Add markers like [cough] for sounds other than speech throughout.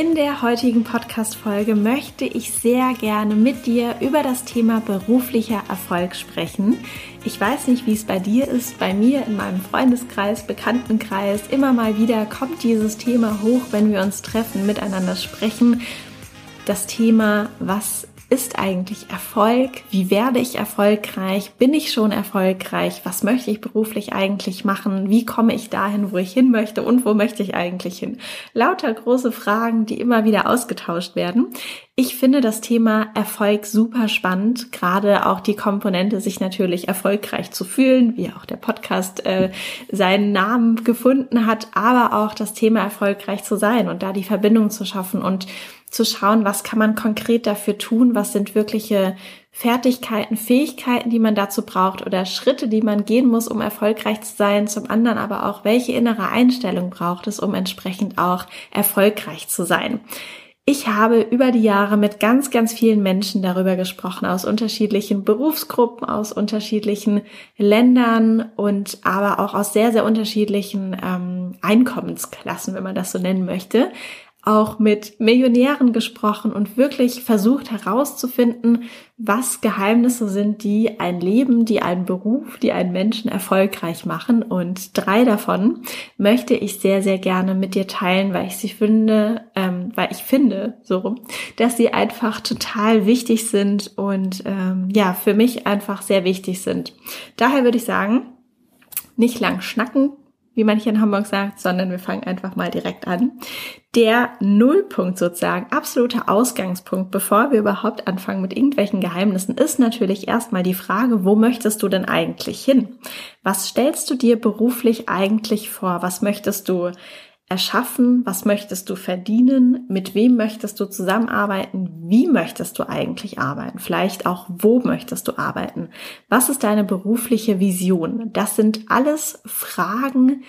In der heutigen Podcast-Folge möchte ich sehr gerne mit dir über das Thema beruflicher Erfolg sprechen. Ich weiß nicht, wie es bei dir ist. Bei mir in meinem Freundeskreis, Bekanntenkreis, immer mal wieder kommt dieses Thema hoch, wenn wir uns treffen, miteinander sprechen. Das Thema, was ist eigentlich Erfolg? Wie werde ich erfolgreich? Bin ich schon erfolgreich? Was möchte ich beruflich eigentlich machen? Wie komme ich dahin, wo ich hin möchte? Und wo möchte ich eigentlich hin? Lauter große Fragen, die immer wieder ausgetauscht werden. Ich finde das Thema Erfolg super spannend, gerade auch die Komponente, sich natürlich erfolgreich zu fühlen, wie auch der Podcast äh, seinen Namen gefunden hat, aber auch das Thema erfolgreich zu sein und da die Verbindung zu schaffen und zu schauen, was kann man konkret dafür tun, was sind wirkliche Fertigkeiten, Fähigkeiten, die man dazu braucht oder Schritte, die man gehen muss, um erfolgreich zu sein, zum anderen aber auch, welche innere Einstellung braucht es, um entsprechend auch erfolgreich zu sein. Ich habe über die Jahre mit ganz, ganz vielen Menschen darüber gesprochen, aus unterschiedlichen Berufsgruppen, aus unterschiedlichen Ländern und aber auch aus sehr, sehr unterschiedlichen ähm, Einkommensklassen, wenn man das so nennen möchte auch mit Millionären gesprochen und wirklich versucht herauszufinden, was Geheimnisse sind, die ein Leben, die einen Beruf, die einen Menschen erfolgreich machen. Und drei davon möchte ich sehr, sehr gerne mit dir teilen, weil ich sie finde, ähm, weil ich finde, so dass sie einfach total wichtig sind und ähm, ja, für mich einfach sehr wichtig sind. Daher würde ich sagen, nicht lang schnacken, wie man hier in Hamburg sagt, sondern wir fangen einfach mal direkt an. Der Nullpunkt sozusagen, absoluter Ausgangspunkt, bevor wir überhaupt anfangen mit irgendwelchen Geheimnissen, ist natürlich erstmal die Frage, wo möchtest du denn eigentlich hin? Was stellst du dir beruflich eigentlich vor? Was möchtest du erschaffen? Was möchtest du verdienen? Mit wem möchtest du zusammenarbeiten? Wie möchtest du eigentlich arbeiten? Vielleicht auch, wo möchtest du arbeiten? Was ist deine berufliche Vision? Das sind alles Fragen,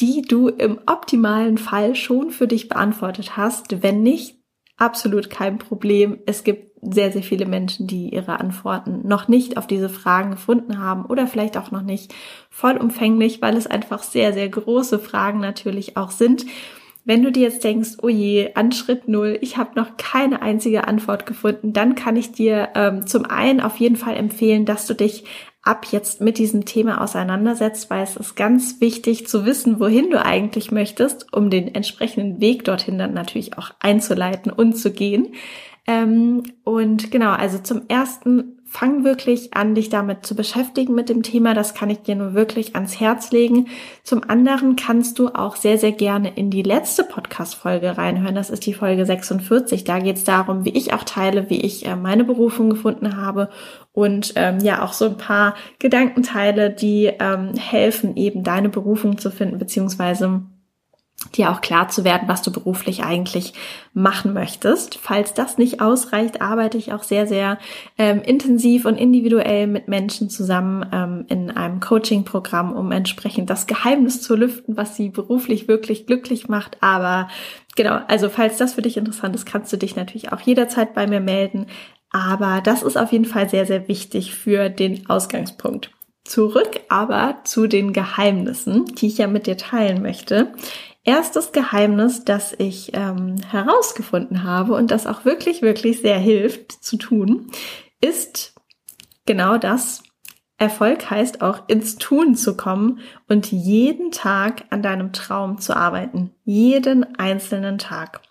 die du im optimalen Fall schon für dich beantwortet hast. Wenn nicht, absolut kein Problem. Es gibt sehr, sehr viele Menschen, die ihre Antworten noch nicht auf diese Fragen gefunden haben oder vielleicht auch noch nicht vollumfänglich, weil es einfach sehr, sehr große Fragen natürlich auch sind. Wenn du dir jetzt denkst, oh je, an Schritt null, ich habe noch keine einzige Antwort gefunden, dann kann ich dir ähm, zum einen auf jeden Fall empfehlen, dass du dich ab jetzt mit diesem Thema auseinandersetzt, weil es ist ganz wichtig zu wissen, wohin du eigentlich möchtest, um den entsprechenden Weg dorthin dann natürlich auch einzuleiten und zu gehen. Ähm, und genau, also zum ersten fang wirklich an, dich damit zu beschäftigen mit dem Thema. Das kann ich dir nur wirklich ans Herz legen. Zum anderen kannst du auch sehr, sehr gerne in die letzte Podcast-Folge reinhören. Das ist die Folge 46. Da geht es darum, wie ich auch teile, wie ich äh, meine Berufung gefunden habe und ähm, ja auch so ein paar Gedankenteile, die ähm, helfen, eben deine Berufung zu finden, beziehungsweise dir auch klar zu werden, was du beruflich eigentlich machen möchtest. Falls das nicht ausreicht, arbeite ich auch sehr, sehr ähm, intensiv und individuell mit Menschen zusammen ähm, in einem Coaching-Programm, um entsprechend das Geheimnis zu lüften, was sie beruflich wirklich glücklich macht. Aber genau, also falls das für dich interessant ist, kannst du dich natürlich auch jederzeit bei mir melden. Aber das ist auf jeden Fall sehr, sehr wichtig für den Ausgangspunkt. Zurück aber zu den Geheimnissen, die ich ja mit dir teilen möchte. Erstes Geheimnis, das ich ähm, herausgefunden habe und das auch wirklich, wirklich sehr hilft zu tun, ist genau das. Erfolg heißt auch ins Tun zu kommen und jeden Tag an deinem Traum zu arbeiten. Jeden einzelnen Tag.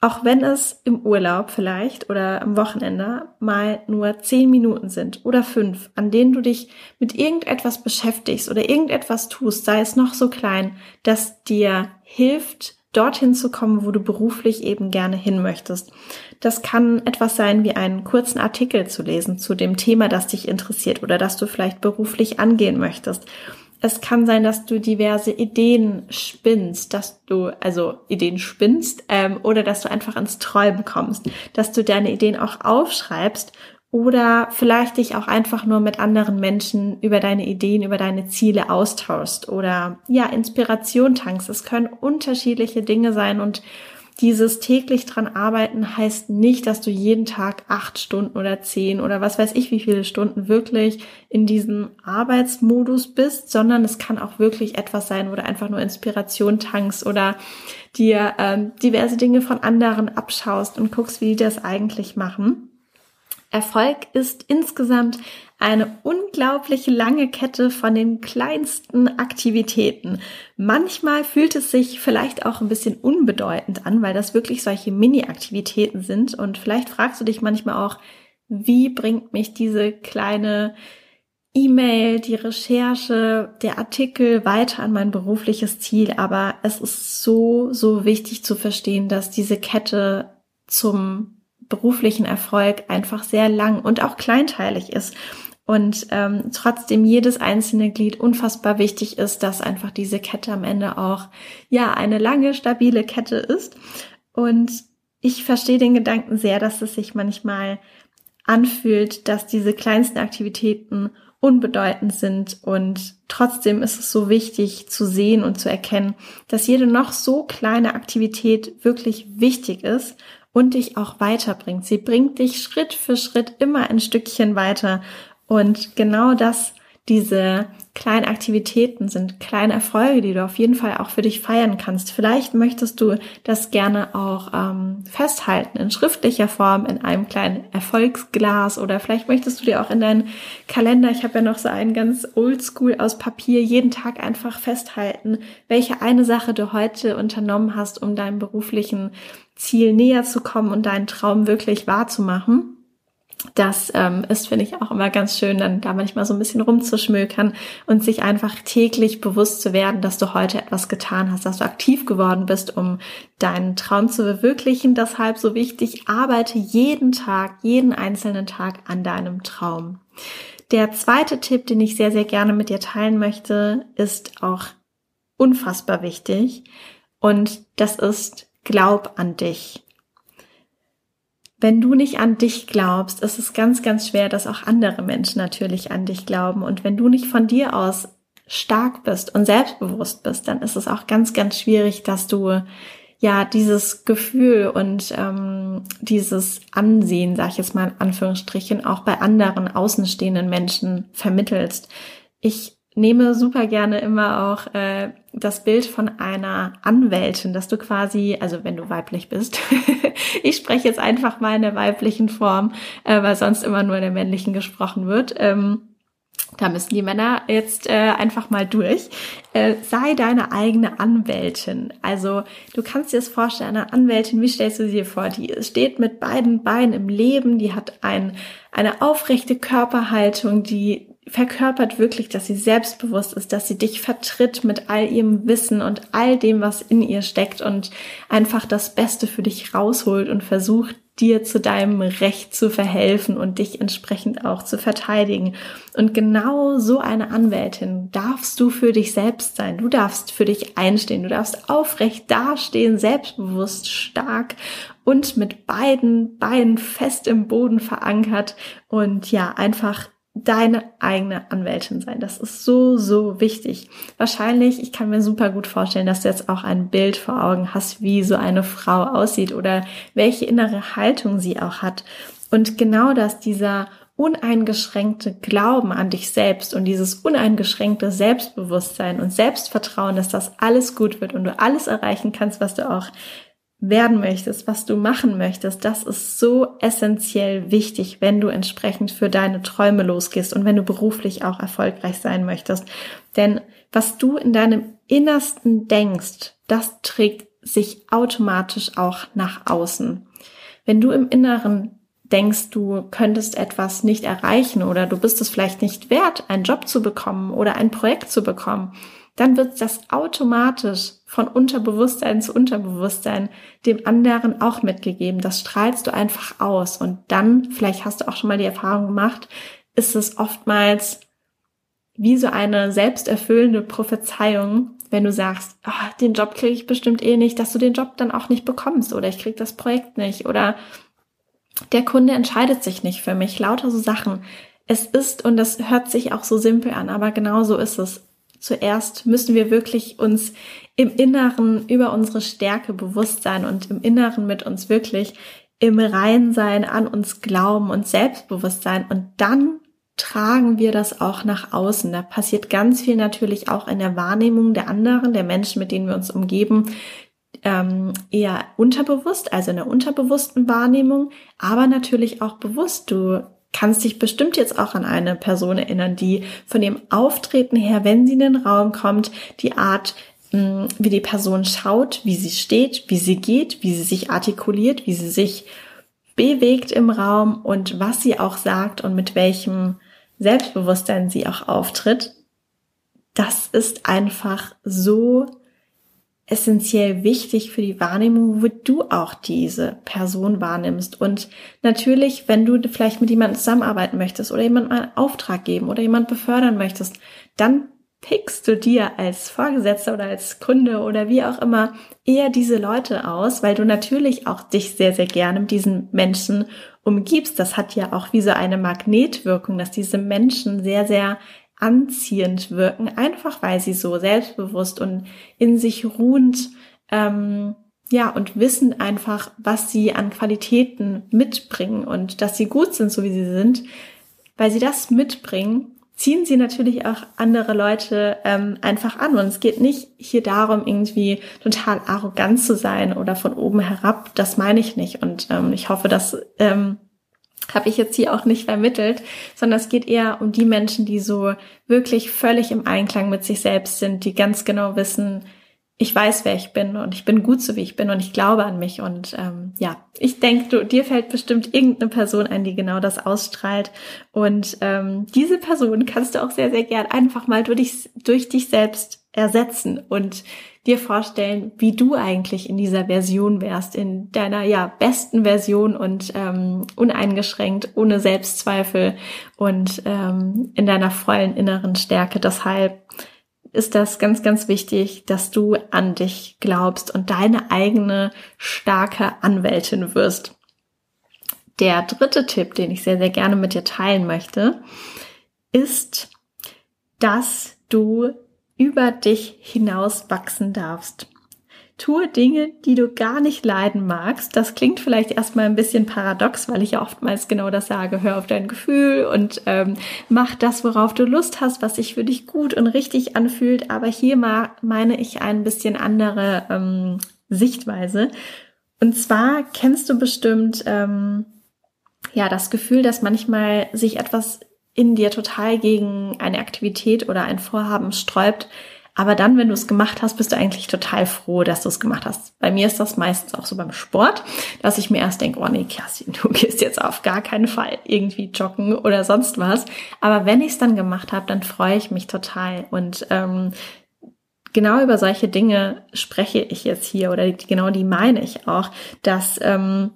Auch wenn es im Urlaub vielleicht oder am Wochenende mal nur zehn Minuten sind oder fünf, an denen du dich mit irgendetwas beschäftigst oder irgendetwas tust, sei es noch so klein, dass dir hilft, dorthin zu kommen, wo du beruflich eben gerne hin möchtest. Das kann etwas sein wie einen kurzen Artikel zu lesen zu dem Thema, das dich interessiert oder das du vielleicht beruflich angehen möchtest es kann sein, dass du diverse Ideen spinnst, dass du, also Ideen spinnst, ähm, oder dass du einfach ins Träumen kommst, dass du deine Ideen auch aufschreibst oder vielleicht dich auch einfach nur mit anderen Menschen über deine Ideen, über deine Ziele austauschst oder ja, Inspiration tankst. Es können unterschiedliche Dinge sein und dieses täglich dran arbeiten heißt nicht, dass du jeden Tag acht Stunden oder zehn oder was weiß ich wie viele Stunden wirklich in diesem Arbeitsmodus bist, sondern es kann auch wirklich etwas sein, wo du einfach nur Inspiration tankst oder dir ähm, diverse Dinge von anderen abschaust und guckst, wie die das eigentlich machen. Erfolg ist insgesamt eine unglaublich lange Kette von den kleinsten Aktivitäten. Manchmal fühlt es sich vielleicht auch ein bisschen unbedeutend an, weil das wirklich solche Mini-Aktivitäten sind. Und vielleicht fragst du dich manchmal auch, wie bringt mich diese kleine E-Mail, die Recherche, der Artikel weiter an mein berufliches Ziel. Aber es ist so, so wichtig zu verstehen, dass diese Kette zum beruflichen Erfolg einfach sehr lang und auch kleinteilig ist. Und ähm, trotzdem jedes einzelne Glied unfassbar wichtig ist, dass einfach diese Kette am Ende auch ja eine lange, stabile Kette ist. Und ich verstehe den Gedanken sehr, dass es sich manchmal anfühlt, dass diese kleinsten Aktivitäten unbedeutend sind und trotzdem ist es so wichtig zu sehen und zu erkennen, dass jede noch so kleine Aktivität wirklich wichtig ist und dich auch weiterbringt. Sie bringt dich Schritt für Schritt immer ein Stückchen weiter. Und genau das, diese kleinen Aktivitäten sind kleine Erfolge, die du auf jeden Fall auch für dich feiern kannst. Vielleicht möchtest du das gerne auch ähm, festhalten in schriftlicher Form in einem kleinen Erfolgsglas oder vielleicht möchtest du dir auch in deinen Kalender, ich habe ja noch so einen ganz oldschool aus Papier, jeden Tag einfach festhalten, welche eine Sache du heute unternommen hast, um deinem beruflichen Ziel näher zu kommen und deinen Traum wirklich wahrzumachen. Das ähm, ist, finde ich, auch immer ganz schön, dann da manchmal so ein bisschen rumzuschmökern und sich einfach täglich bewusst zu werden, dass du heute etwas getan hast, dass du aktiv geworden bist, um deinen Traum zu verwirklichen. Deshalb so wichtig, arbeite jeden Tag, jeden einzelnen Tag an deinem Traum. Der zweite Tipp, den ich sehr, sehr gerne mit dir teilen möchte, ist auch unfassbar wichtig. Und das ist glaub an dich. Wenn du nicht an dich glaubst, ist es ganz, ganz schwer, dass auch andere Menschen natürlich an dich glauben. Und wenn du nicht von dir aus stark bist und selbstbewusst bist, dann ist es auch ganz, ganz schwierig, dass du ja dieses Gefühl und ähm, dieses Ansehen, sag ich jetzt mal in Anführungsstrichen, auch bei anderen außenstehenden Menschen vermittelst. Ich nehme super gerne immer auch äh, das Bild von einer Anwältin, dass du quasi, also wenn du weiblich bist, [laughs] ich spreche jetzt einfach mal in der weiblichen Form, äh, weil sonst immer nur in der männlichen gesprochen wird. Ähm, da müssen die Männer jetzt äh, einfach mal durch. Äh, sei deine eigene Anwältin. Also du kannst dir das vorstellen, eine Anwältin, wie stellst du sie dir vor? Die steht mit beiden Beinen im Leben, die hat ein, eine aufrechte Körperhaltung, die verkörpert wirklich, dass sie selbstbewusst ist, dass sie dich vertritt mit all ihrem Wissen und all dem, was in ihr steckt und einfach das Beste für dich rausholt und versucht, dir zu deinem Recht zu verhelfen und dich entsprechend auch zu verteidigen. Und genau so eine Anwältin darfst du für dich selbst sein. Du darfst für dich einstehen. Du darfst aufrecht dastehen, selbstbewusst, stark und mit beiden Beinen fest im Boden verankert und ja, einfach deine eigene Anwältin sein. Das ist so, so wichtig. Wahrscheinlich, ich kann mir super gut vorstellen, dass du jetzt auch ein Bild vor Augen hast, wie so eine Frau aussieht oder welche innere Haltung sie auch hat. Und genau das, dieser uneingeschränkte Glauben an dich selbst und dieses uneingeschränkte Selbstbewusstsein und Selbstvertrauen, dass das alles gut wird und du alles erreichen kannst, was du auch werden möchtest, was du machen möchtest, das ist so essentiell wichtig, wenn du entsprechend für deine Träume losgehst und wenn du beruflich auch erfolgreich sein möchtest. Denn was du in deinem Innersten denkst, das trägt sich automatisch auch nach außen. Wenn du im Inneren denkst, du könntest etwas nicht erreichen oder du bist es vielleicht nicht wert, einen Job zu bekommen oder ein Projekt zu bekommen, dann wird das automatisch von Unterbewusstsein zu Unterbewusstsein dem anderen auch mitgegeben. Das strahlst du einfach aus. Und dann, vielleicht hast du auch schon mal die Erfahrung gemacht, ist es oftmals wie so eine selbsterfüllende Prophezeiung, wenn du sagst, oh, den Job kriege ich bestimmt eh nicht, dass du den Job dann auch nicht bekommst oder ich kriege das Projekt nicht oder der Kunde entscheidet sich nicht für mich. Lauter so Sachen. Es ist, und das hört sich auch so simpel an, aber genau so ist es zuerst müssen wir wirklich uns im Inneren über unsere Stärke bewusst sein und im Inneren mit uns wirklich im Rein sein, an uns glauben und selbstbewusst sein und dann tragen wir das auch nach außen. Da passiert ganz viel natürlich auch in der Wahrnehmung der anderen, der Menschen, mit denen wir uns umgeben, ähm, eher unterbewusst, also in der unterbewussten Wahrnehmung, aber natürlich auch bewusst. Du kannst dich bestimmt jetzt auch an eine Person erinnern, die von dem Auftreten her, wenn sie in den Raum kommt, die Art, wie die Person schaut, wie sie steht, wie sie geht, wie sie sich artikuliert, wie sie sich bewegt im Raum und was sie auch sagt und mit welchem Selbstbewusstsein sie auch auftritt. Das ist einfach so essentiell wichtig für die Wahrnehmung, wo du auch diese Person wahrnimmst. Und natürlich, wenn du vielleicht mit jemandem zusammenarbeiten möchtest oder jemandem einen Auftrag geben oder jemand befördern möchtest, dann pickst du dir als Vorgesetzter oder als Kunde oder wie auch immer eher diese Leute aus, weil du natürlich auch dich sehr, sehr gerne mit diesen Menschen umgibst. Das hat ja auch wie so eine Magnetwirkung, dass diese Menschen sehr, sehr anziehend wirken, einfach weil sie so selbstbewusst und in sich ruhend, ähm, ja, und wissen einfach, was sie an Qualitäten mitbringen und dass sie gut sind, so wie sie sind. Weil sie das mitbringen, ziehen sie natürlich auch andere Leute ähm, einfach an. Und es geht nicht hier darum, irgendwie total arrogant zu sein oder von oben herab. Das meine ich nicht. Und ähm, ich hoffe, dass ähm, habe ich jetzt hier auch nicht vermittelt, sondern es geht eher um die Menschen, die so wirklich völlig im Einklang mit sich selbst sind, die ganz genau wissen, ich weiß, wer ich bin und ich bin gut so, wie ich bin und ich glaube an mich. Und ähm, ja, ich denke, du, dir fällt bestimmt irgendeine Person ein, die genau das ausstrahlt. Und ähm, diese Person kannst du auch sehr, sehr gern einfach mal durch, dich, durch dich selbst ersetzen und dir vorstellen, wie du eigentlich in dieser Version wärst, in deiner ja besten Version und ähm, uneingeschränkt, ohne Selbstzweifel und ähm, in deiner vollen inneren Stärke. Deshalb ist das ganz, ganz wichtig, dass du an dich glaubst und deine eigene starke Anwältin wirst. Der dritte Tipp, den ich sehr, sehr gerne mit dir teilen möchte, ist, dass du über dich hinaus wachsen darfst. Tue Dinge, die du gar nicht leiden magst. Das klingt vielleicht erstmal ein bisschen paradox, weil ich ja oftmals genau das sage. Hör auf dein Gefühl und ähm, mach das, worauf du Lust hast, was sich für dich gut und richtig anfühlt. Aber hier mal meine ich ein bisschen andere ähm, Sichtweise. Und zwar kennst du bestimmt ähm, ja das Gefühl, dass manchmal sich etwas in dir total gegen eine Aktivität oder ein Vorhaben sträubt. Aber dann, wenn du es gemacht hast, bist du eigentlich total froh, dass du es gemacht hast. Bei mir ist das meistens auch so beim Sport, dass ich mir erst denke, oh nee, Kerstin, [laughs] du gehst jetzt auf gar keinen Fall irgendwie joggen oder sonst was. Aber wenn ich es dann gemacht habe, dann freue ich mich total. Und ähm, genau über solche Dinge spreche ich jetzt hier oder genau die meine ich auch, dass ähm,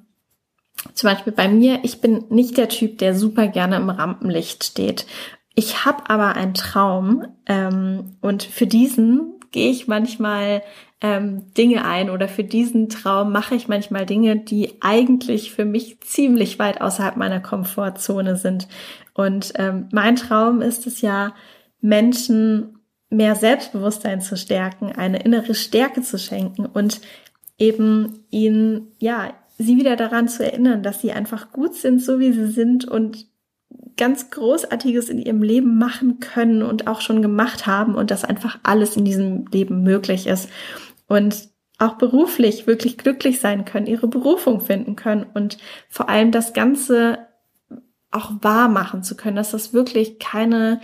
zum Beispiel bei mir, ich bin nicht der Typ, der super gerne im Rampenlicht steht. Ich habe aber einen Traum ähm, und für diesen gehe ich manchmal ähm, Dinge ein oder für diesen Traum mache ich manchmal Dinge, die eigentlich für mich ziemlich weit außerhalb meiner Komfortzone sind. Und ähm, mein Traum ist es ja, Menschen mehr Selbstbewusstsein zu stärken, eine innere Stärke zu schenken und eben ihnen, ja, sie wieder daran zu erinnern, dass sie einfach gut sind, so wie sie sind und ganz Großartiges in ihrem Leben machen können und auch schon gemacht haben und dass einfach alles in diesem Leben möglich ist und auch beruflich wirklich glücklich sein können, ihre Berufung finden können und vor allem das Ganze auch wahr machen zu können, dass das wirklich keine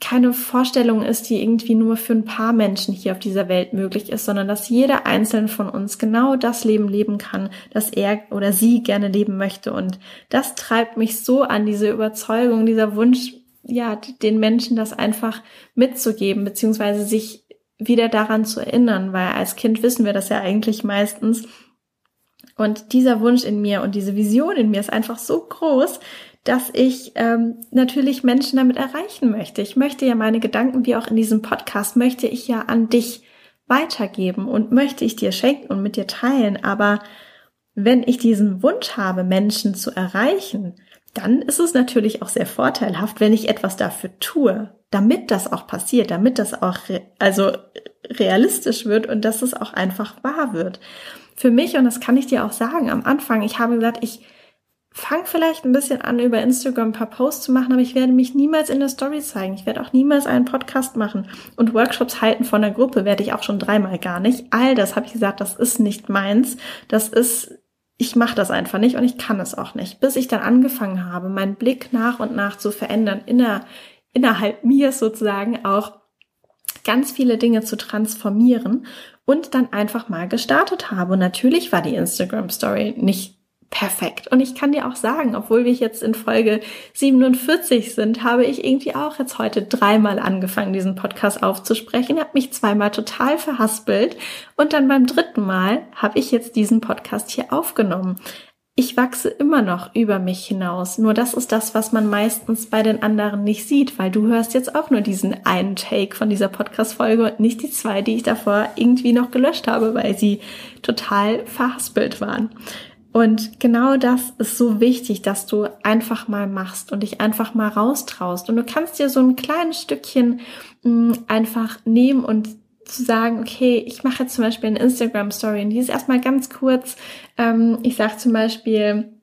keine Vorstellung ist, die irgendwie nur für ein paar Menschen hier auf dieser Welt möglich ist, sondern dass jeder einzelne von uns genau das Leben leben kann, das er oder sie gerne leben möchte. Und das treibt mich so an, diese Überzeugung, dieser Wunsch, ja, den Menschen das einfach mitzugeben, beziehungsweise sich wieder daran zu erinnern, weil als Kind wissen wir das ja eigentlich meistens. Und dieser Wunsch in mir und diese Vision in mir ist einfach so groß, dass ich ähm, natürlich Menschen damit erreichen möchte. Ich möchte ja meine Gedanken, wie auch in diesem Podcast, möchte ich ja an dich weitergeben und möchte ich dir schenken und mit dir teilen. Aber wenn ich diesen Wunsch habe, Menschen zu erreichen, dann ist es natürlich auch sehr vorteilhaft, wenn ich etwas dafür tue, damit das auch passiert, damit das auch re also realistisch wird und dass es auch einfach wahr wird. Für mich, und das kann ich dir auch sagen, am Anfang, ich habe gesagt, ich fange vielleicht ein bisschen an, über Instagram ein paar Posts zu machen, aber ich werde mich niemals in der Story zeigen. Ich werde auch niemals einen Podcast machen. Und Workshops halten von der Gruppe werde ich auch schon dreimal gar nicht. All das habe ich gesagt, das ist nicht meins. Das ist, ich mache das einfach nicht und ich kann es auch nicht. Bis ich dann angefangen habe, meinen Blick nach und nach zu verändern, inner, innerhalb mir sozusagen auch ganz viele Dinge zu transformieren und dann einfach mal gestartet habe. Und natürlich war die Instagram Story nicht perfekt. Und ich kann dir auch sagen, obwohl wir jetzt in Folge 47 sind, habe ich irgendwie auch jetzt heute dreimal angefangen, diesen Podcast aufzusprechen, habe mich zweimal total verhaspelt und dann beim dritten Mal habe ich jetzt diesen Podcast hier aufgenommen. Ich wachse immer noch über mich hinaus. Nur das ist das, was man meistens bei den anderen nicht sieht, weil du hörst jetzt auch nur diesen einen Take von dieser Podcast-Folge und nicht die zwei, die ich davor irgendwie noch gelöscht habe, weil sie total verhaspelt waren. Und genau das ist so wichtig, dass du einfach mal machst und dich einfach mal raustraust. Und du kannst dir so ein kleines Stückchen mh, mm, einfach nehmen und zu sagen, okay, ich mache jetzt zum Beispiel eine Instagram-Story und die ist erstmal ganz kurz. Ähm, ich sage zum Beispiel,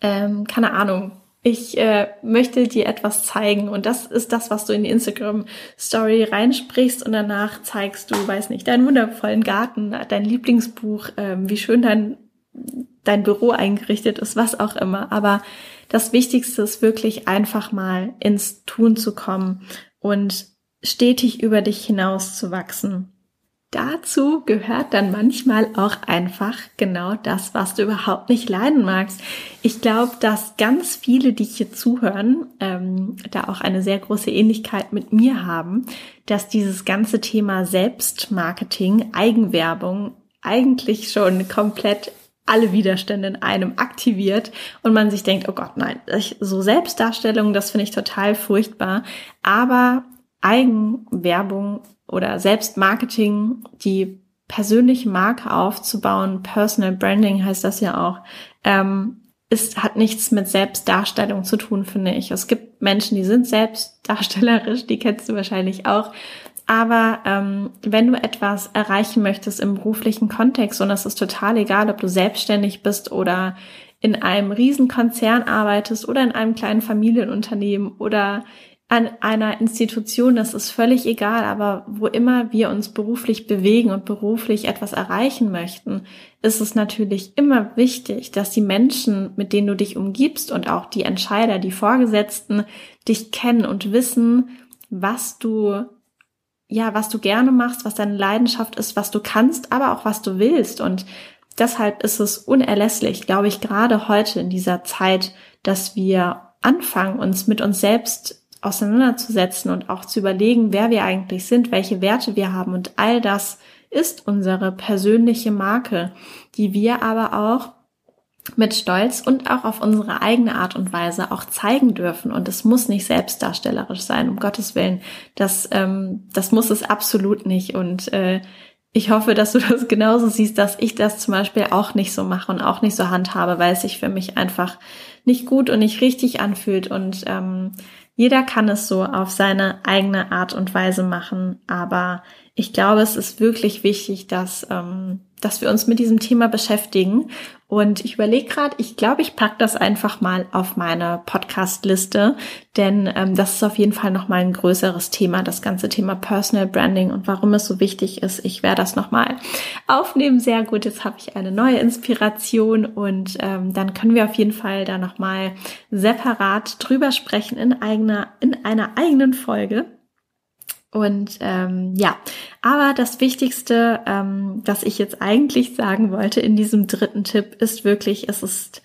ähm, keine Ahnung, ich äh, möchte dir etwas zeigen und das ist das, was du in die Instagram Story reinsprichst und danach zeigst du, weiß nicht, deinen wundervollen Garten, dein Lieblingsbuch, ähm, wie schön dein dein Büro eingerichtet ist, was auch immer. Aber das Wichtigste ist wirklich einfach mal ins Tun zu kommen und stetig über dich hinaus zu wachsen. Dazu gehört dann manchmal auch einfach genau das, was du überhaupt nicht leiden magst. Ich glaube, dass ganz viele, die hier zuhören, ähm, da auch eine sehr große Ähnlichkeit mit mir haben, dass dieses ganze Thema Selbstmarketing, Eigenwerbung eigentlich schon komplett alle Widerstände in einem aktiviert und man sich denkt, oh Gott, nein, so Selbstdarstellung, das finde ich total furchtbar. Aber Eigenwerbung oder Selbstmarketing, die persönliche Marke aufzubauen, Personal Branding heißt das ja auch, ähm, ist, hat nichts mit Selbstdarstellung zu tun, finde ich. Es gibt Menschen, die sind selbstdarstellerisch, die kennst du wahrscheinlich auch. Aber ähm, wenn du etwas erreichen möchtest im beruflichen Kontext, und es ist total egal, ob du selbstständig bist oder in einem Riesenkonzern arbeitest oder in einem kleinen Familienunternehmen oder an einer Institution, das ist völlig egal, aber wo immer wir uns beruflich bewegen und beruflich etwas erreichen möchten, ist es natürlich immer wichtig, dass die Menschen, mit denen du dich umgibst und auch die Entscheider, die Vorgesetzten dich kennen und wissen, was du ja, was du gerne machst, was deine Leidenschaft ist, was du kannst, aber auch was du willst. Und deshalb ist es unerlässlich, glaube ich, gerade heute in dieser Zeit, dass wir anfangen, uns mit uns selbst auseinanderzusetzen und auch zu überlegen, wer wir eigentlich sind, welche Werte wir haben. Und all das ist unsere persönliche Marke, die wir aber auch mit Stolz und auch auf unsere eigene Art und Weise auch zeigen dürfen. Und es muss nicht selbstdarstellerisch sein, um Gottes Willen. Das, ähm, das muss es absolut nicht. Und äh, ich hoffe, dass du [laughs] das genauso siehst, dass ich das zum Beispiel auch nicht so mache und auch nicht so handhabe, weil es sich für mich einfach nicht gut und nicht richtig anfühlt. Und ähm, jeder kann es so auf seine eigene Art und Weise machen. Aber ich glaube, es ist wirklich wichtig, dass, ähm, dass wir uns mit diesem Thema beschäftigen und ich überlege gerade, ich glaube, ich pack das einfach mal auf meine Podcast-Liste, denn ähm, das ist auf jeden Fall nochmal ein größeres Thema, das ganze Thema Personal Branding und warum es so wichtig ist. Ich werde das nochmal aufnehmen. Sehr gut, jetzt habe ich eine neue Inspiration und ähm, dann können wir auf jeden Fall da nochmal separat drüber sprechen in eigener, in einer eigenen Folge. Und ähm, ja, aber das Wichtigste, ähm, was ich jetzt eigentlich sagen wollte in diesem dritten Tipp, ist wirklich, es ist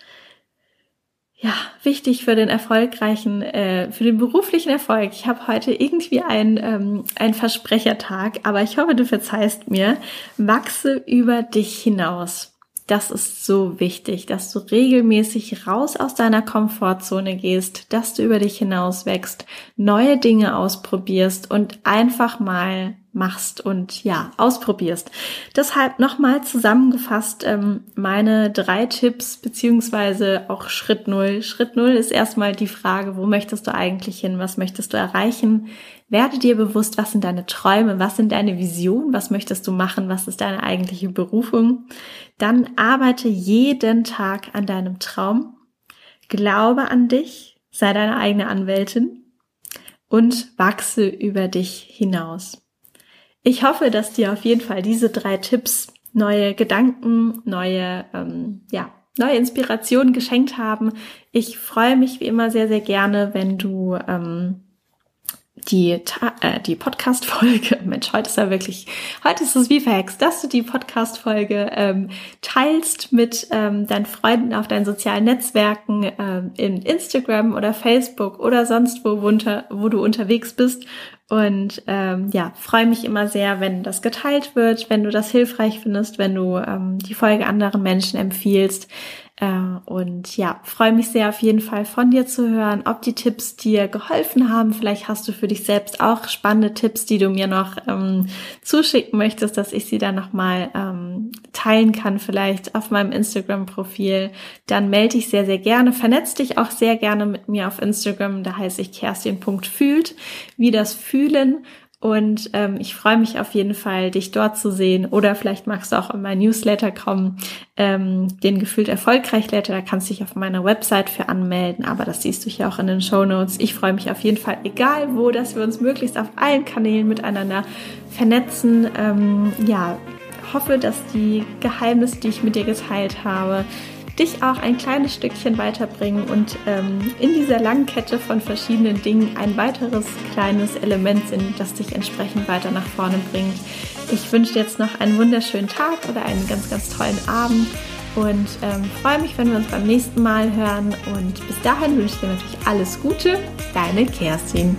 ja wichtig für den erfolgreichen, äh, für den beruflichen Erfolg. Ich habe heute irgendwie ein ähm, ein Versprechertag, aber ich hoffe, du verzeihst mir. Wachse über dich hinaus das ist so wichtig, dass du regelmäßig raus aus deiner Komfortzone gehst, dass du über dich hinaus wächst, neue Dinge ausprobierst und einfach mal machst und ja, ausprobierst. Deshalb nochmal zusammengefasst ähm, meine drei Tipps beziehungsweise auch Schritt null. Schritt null ist erstmal die Frage, wo möchtest du eigentlich hin? Was möchtest du erreichen? Werde dir bewusst, was sind deine Träume? Was sind deine Visionen? Was möchtest du machen? Was ist deine eigentliche Berufung? Dann arbeite jeden Tag an deinem Traum. Glaube an dich. Sei deine eigene Anwältin und wachse über dich hinaus. Ich hoffe, dass dir auf jeden Fall diese drei Tipps neue Gedanken, neue, ähm, ja, neue Inspirationen geschenkt haben. Ich freue mich wie immer sehr, sehr gerne, wenn du ähm, die, äh, die Podcast-Folge, [laughs] Mensch, heute ist ja wirklich, heute ist es wie verhext, dass du die Podcast-Folge ähm, teilst mit ähm, deinen Freunden auf deinen sozialen Netzwerken, ähm, in Instagram oder Facebook oder sonst wo, wo, unter, wo du unterwegs bist und ähm, ja, freue mich immer sehr, wenn das geteilt wird, wenn du das hilfreich findest, wenn du ähm, die Folge anderen Menschen empfiehlst. Äh, und ja, freue mich sehr auf jeden Fall von dir zu hören, ob die Tipps dir geholfen haben. Vielleicht hast du für dich selbst auch spannende Tipps, die du mir noch ähm, zuschicken möchtest, dass ich sie dann nochmal ähm, teilen kann, vielleicht auf meinem Instagram-Profil. Dann melde dich sehr, sehr gerne. Vernetz dich auch sehr gerne mit mir auf Instagram. Da heiße ich Kerstin.fühlt, wie das Fühlen und ähm, ich freue mich auf jeden Fall, dich dort zu sehen. Oder vielleicht magst du auch in mein Newsletter kommen, ähm, den Gefühlt Erfolgreich Letter. Da kannst du dich auf meiner Website für anmelden. Aber das siehst du hier auch in den Show Notes. Ich freue mich auf jeden Fall, egal wo, dass wir uns möglichst auf allen Kanälen miteinander vernetzen. Ähm, ja, hoffe, dass die Geheimnisse, die ich mit dir geteilt habe, dich auch ein kleines Stückchen weiterbringen und ähm, in dieser langen Kette von verschiedenen Dingen ein weiteres kleines Element sind, das dich entsprechend weiter nach vorne bringt. Ich wünsche dir jetzt noch einen wunderschönen Tag oder einen ganz, ganz tollen Abend und ähm, freue mich, wenn wir uns beim nächsten Mal hören. Und bis dahin wünsche ich dir natürlich alles Gute. Deine Kerstin.